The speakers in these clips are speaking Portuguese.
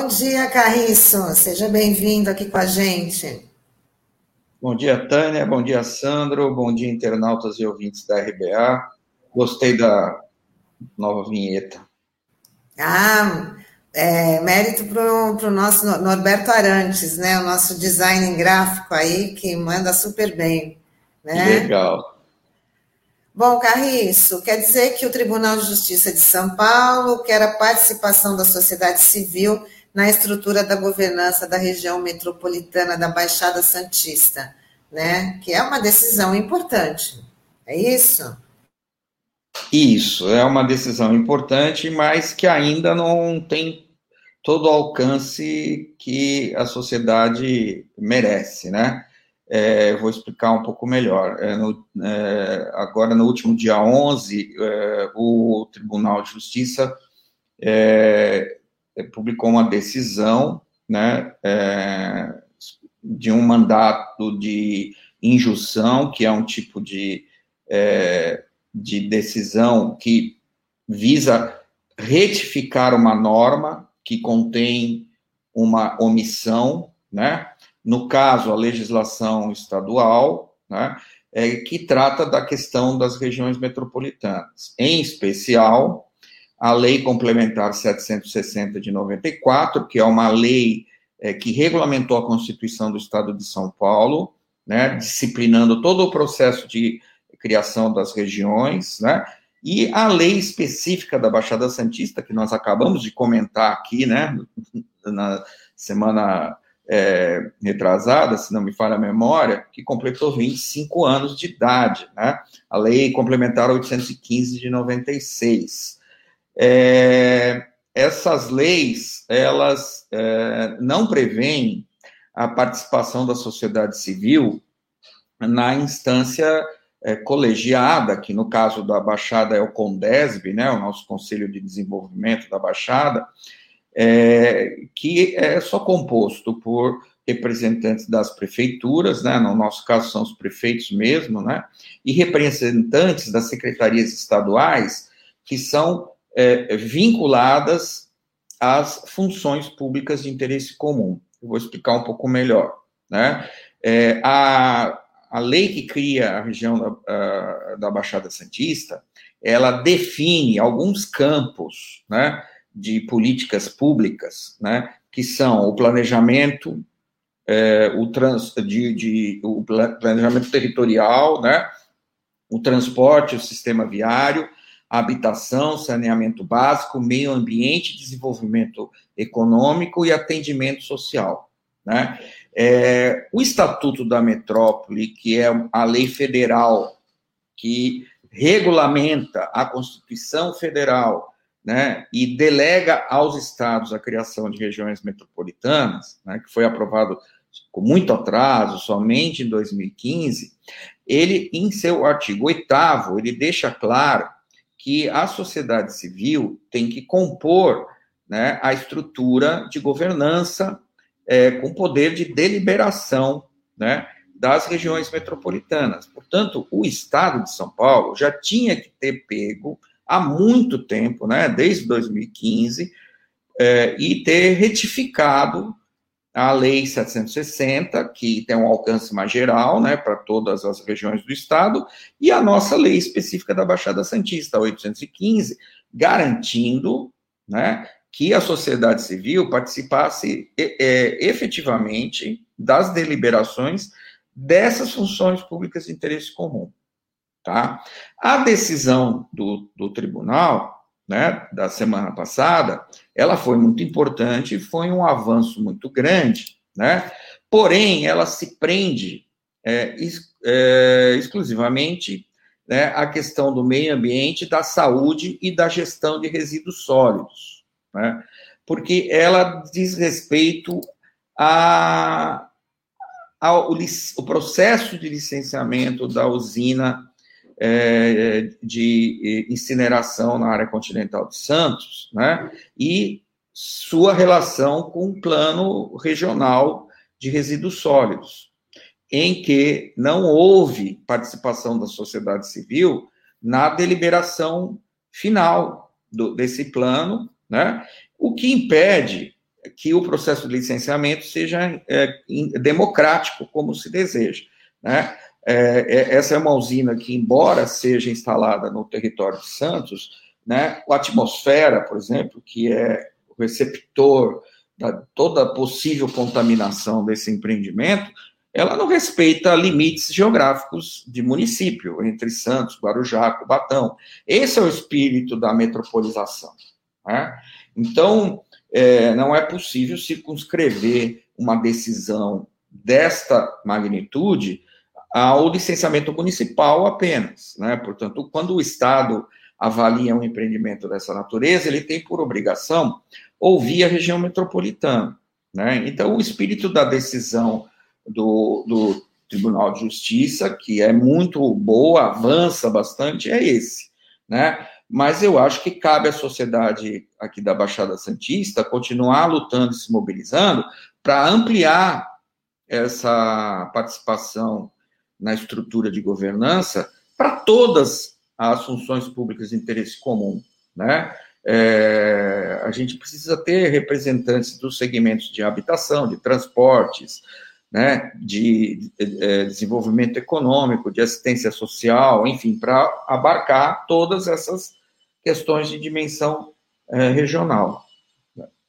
Bom dia, Carriço. Seja bem-vindo aqui com a gente. Bom dia, Tânia. Bom dia, Sandro. Bom dia, internautas e ouvintes da RBA. Gostei da nova vinheta. Ah, é, mérito para o nosso Norberto Arantes, né? O nosso design gráfico aí, que manda super bem. Né? Legal. Bom, Carriço, quer dizer que o Tribunal de Justiça de São Paulo quer a participação da sociedade civil na estrutura da governança da região metropolitana da Baixada Santista, né? Que é uma decisão importante. É isso? Isso, é uma decisão importante, mas que ainda não tem todo o alcance que a sociedade merece, né? É, vou explicar um pouco melhor. É, no, é, agora, no último dia 11, é, o Tribunal de Justiça é, publicou uma decisão né, de um mandato de injunção, que é um tipo de de decisão que visa retificar uma norma que contém uma omissão, né? No caso, a legislação estadual, né? É, que trata da questão das regiões metropolitanas, em especial a Lei Complementar 760 de 94, que é uma lei é, que regulamentou a Constituição do Estado de São Paulo, né, disciplinando todo o processo de criação das regiões, né? E a lei específica da Baixada Santista, que nós acabamos de comentar aqui, né, na semana é, retrasada, se não me falha a memória, que completou 25 anos de idade, né? A lei complementar 815 de 96. É, essas leis, elas é, não prevêem a participação da sociedade civil na instância é, colegiada, que no caso da Baixada é o CONDESB, né, o nosso Conselho de Desenvolvimento da Baixada, é, que é só composto por representantes das prefeituras, né, no nosso caso são os prefeitos mesmo, né, e representantes das secretarias estaduais que são é, vinculadas às funções públicas de interesse comum. Eu vou explicar um pouco melhor, né. É, a, a lei que cria a região da, da Baixada Santista, ela define alguns campos, né, de políticas públicas, né, que são o planejamento, é, o, trans, de, de, o planejamento territorial, né, o transporte, o sistema viário, a habitação, saneamento básico, meio ambiente, desenvolvimento econômico e atendimento social, né? É, o Estatuto da Metrópole, que é a lei federal que regulamenta a Constituição Federal, né, e delega aos estados a criação de regiões metropolitanas, né, que foi aprovado com muito atraso, somente em 2015, ele, em seu artigo 8 ele deixa claro que a sociedade civil tem que compor né, a estrutura de governança é, com poder de deliberação né, das regiões metropolitanas. Portanto, o Estado de São Paulo já tinha que ter pego há muito tempo, né, desde 2015, é, e ter retificado a Lei 760, que tem um alcance mais geral, né, para todas as regiões do Estado, e a nossa lei específica da Baixada Santista, 815, garantindo, né, que a sociedade civil participasse é, efetivamente das deliberações dessas funções públicas de interesse comum. Tá? A decisão do, do tribunal, né, da semana passada, ela foi muito importante e foi um avanço muito grande, né? porém, ela se prende é, é, exclusivamente né, à questão do meio ambiente, da saúde e da gestão de resíduos sólidos né? porque ela diz respeito a, ao o processo de licenciamento da usina é, de incineração na área continental de Santos, né? e sua relação com o plano regional de resíduos sólidos, em que não houve participação da sociedade civil na deliberação final do, desse plano, né? O que impede que o processo de licenciamento seja é, democrático, como se deseja. Né? É, é, essa é uma usina que, embora seja instalada no território de Santos, né, a atmosfera, por exemplo, que é o receptor da toda possível contaminação desse empreendimento, ela não respeita limites geográficos de município, entre Santos, Guarujá, Cubatão. Esse é o espírito da metropolização. Né? Então, é, não é possível circunscrever uma decisão desta magnitude ao licenciamento municipal apenas. Né? Portanto, quando o Estado avalia um empreendimento dessa natureza, ele tem por obrigação ouvir a região metropolitana. Né? Então, o espírito da decisão do, do Tribunal de Justiça, que é muito boa, avança bastante, é esse. Né? Mas eu acho que cabe à sociedade aqui da Baixada Santista continuar lutando e se mobilizando para ampliar essa participação na estrutura de governança para todas as funções públicas de interesse comum, né? É, a gente precisa ter representantes dos segmentos de habitação, de transportes, né, de, de, é, desenvolvimento econômico, de assistência social, enfim, para abarcar todas essas questões de dimensão é, regional.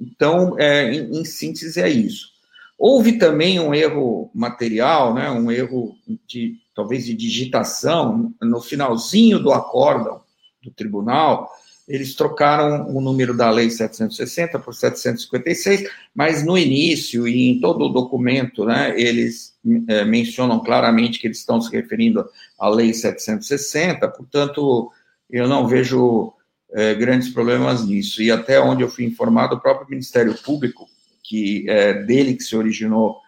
Então, é, em, em, síntese, é isso. Houve também um erro material, né, um erro de talvez de digitação, no finalzinho do acórdão do tribunal, eles trocaram o número da lei 760 por 756, mas no início e em todo o documento, né, eles é, mencionam claramente que eles estão se referindo à lei 760, portanto, eu não vejo é, grandes problemas nisso. E até onde eu fui informado, o próprio Ministério Público, que é dele que se originou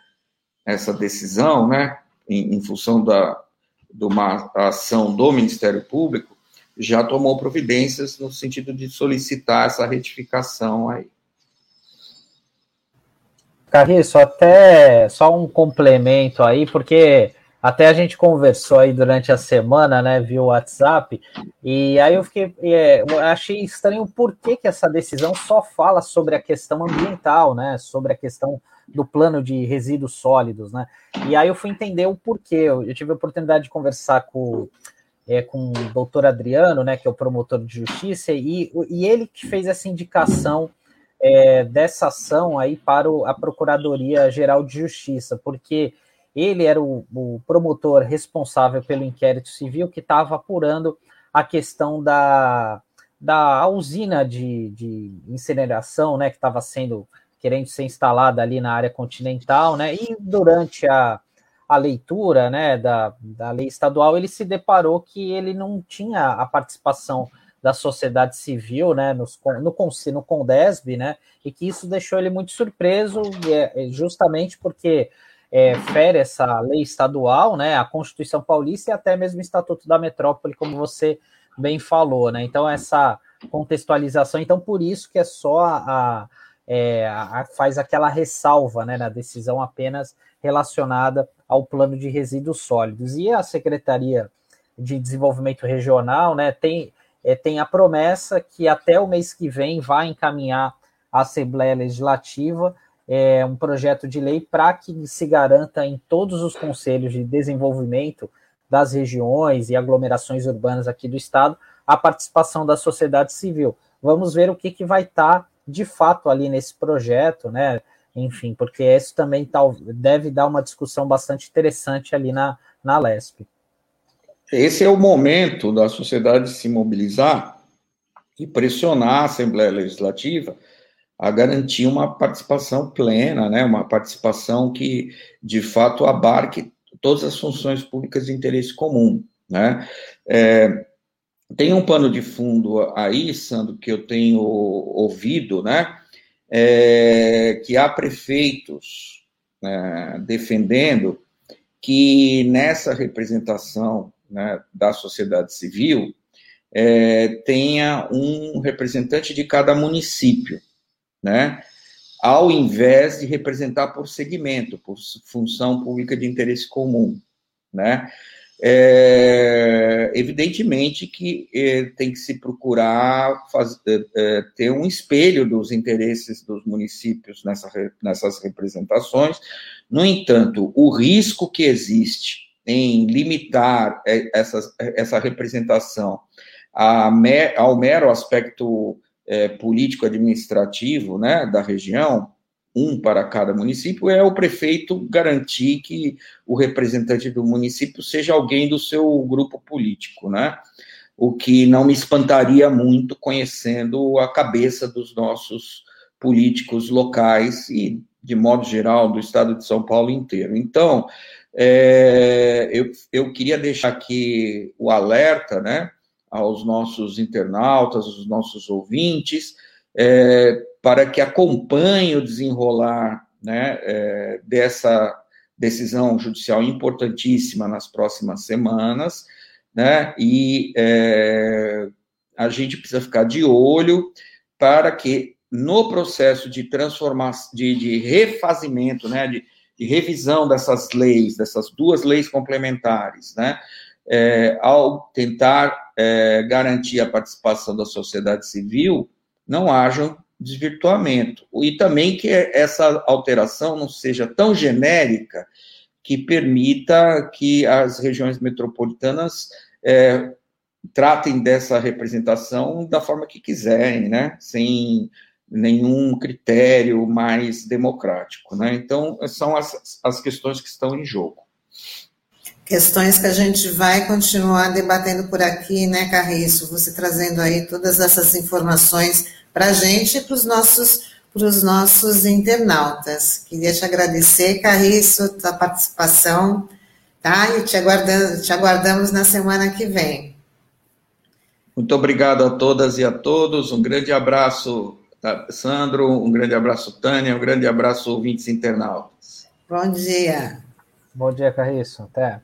essa decisão, né, em, em função da, de uma ação do Ministério Público, já tomou providências no sentido de solicitar essa retificação aí. Carriço, até só um complemento aí, porque até a gente conversou aí durante a semana, né, via WhatsApp, e aí eu fiquei, é, achei estranho por que, que essa decisão só fala sobre a questão ambiental, né, sobre a questão do plano de resíduos sólidos, né, e aí eu fui entender o porquê, eu tive a oportunidade de conversar com, é, com o doutor Adriano, né, que é o promotor de justiça, e, e ele que fez essa indicação é, dessa ação aí para o, a Procuradoria Geral de Justiça, porque ele era o, o promotor responsável pelo inquérito civil que estava apurando a questão da, da usina de, de incineração, né, que estava sendo querendo ser instalada ali na área continental, né, e durante a, a leitura, né, da, da lei estadual, ele se deparou que ele não tinha a participação da sociedade civil, né, nos, no, no Condesb, né, e que isso deixou ele muito surpreso, é, justamente porque é, fere essa lei estadual, né, a Constituição Paulista e até mesmo o Estatuto da Metrópole, como você bem falou, né? Então essa contextualização, então por isso que é só a, é, a, faz aquela ressalva, né, na decisão apenas relacionada ao plano de resíduos sólidos e a Secretaria de Desenvolvimento Regional, né, tem é, tem a promessa que até o mês que vem vai encaminhar à Assembleia Legislativa é, um projeto de lei para que se garanta em todos os conselhos de desenvolvimento das regiões e aglomerações urbanas aqui do estado a participação da sociedade civil. Vamos ver o que, que vai estar tá, de fato ali nesse projeto, né? Enfim, porque isso também tá, deve dar uma discussão bastante interessante ali na, na LESP. Esse é o momento da sociedade se mobilizar e pressionar a Assembleia Legislativa a garantir uma participação plena, né, uma participação que, de fato, abarque todas as funções públicas de interesse comum. Né? É, tem um pano de fundo aí, Sandro, que eu tenho ouvido, né, é, que há prefeitos né, defendendo que nessa representação né, da sociedade civil é, tenha um representante de cada município né? Ao invés de representar por segmento, por função pública de interesse comum, né? é, evidentemente que é, tem que se procurar faz, é, é, ter um espelho dos interesses dos municípios nessa, nessas representações. No entanto, o risco que existe em limitar é, essa, essa representação a, ao mero aspecto é, político-administrativo né, da região, um para cada município, é o prefeito garantir que o representante do município seja alguém do seu grupo político, né? O que não me espantaria muito conhecendo a cabeça dos nossos políticos locais e, de modo geral, do estado de São Paulo inteiro. Então, é, eu, eu queria deixar aqui o alerta, né? Aos nossos internautas, aos nossos ouvintes, é, para que acompanhem o desenrolar né, é, dessa decisão judicial importantíssima nas próximas semanas, né, e é, a gente precisa ficar de olho para que no processo de transformação, de, de refazimento, né, de, de revisão dessas leis, dessas duas leis complementares, né, é, ao tentar é, garantir a participação da sociedade civil, não haja desvirtuamento. E também que essa alteração não seja tão genérica que permita que as regiões metropolitanas é, tratem dessa representação da forma que quiserem, né? Sem nenhum critério mais democrático, né? Então, são as, as questões que estão em jogo questões que a gente vai continuar debatendo por aqui, né, Carriço? Você trazendo aí todas essas informações para a gente e para os nossos, nossos internautas. Queria te agradecer, Carriço, a participação, tá? E te, aguardando, te aguardamos na semana que vem. Muito obrigado a todas e a todos. Um grande abraço, Sandro. Um grande abraço, Tânia. Um grande abraço, ouvintes internautas. Bom dia. Bom dia, Carriço. Até.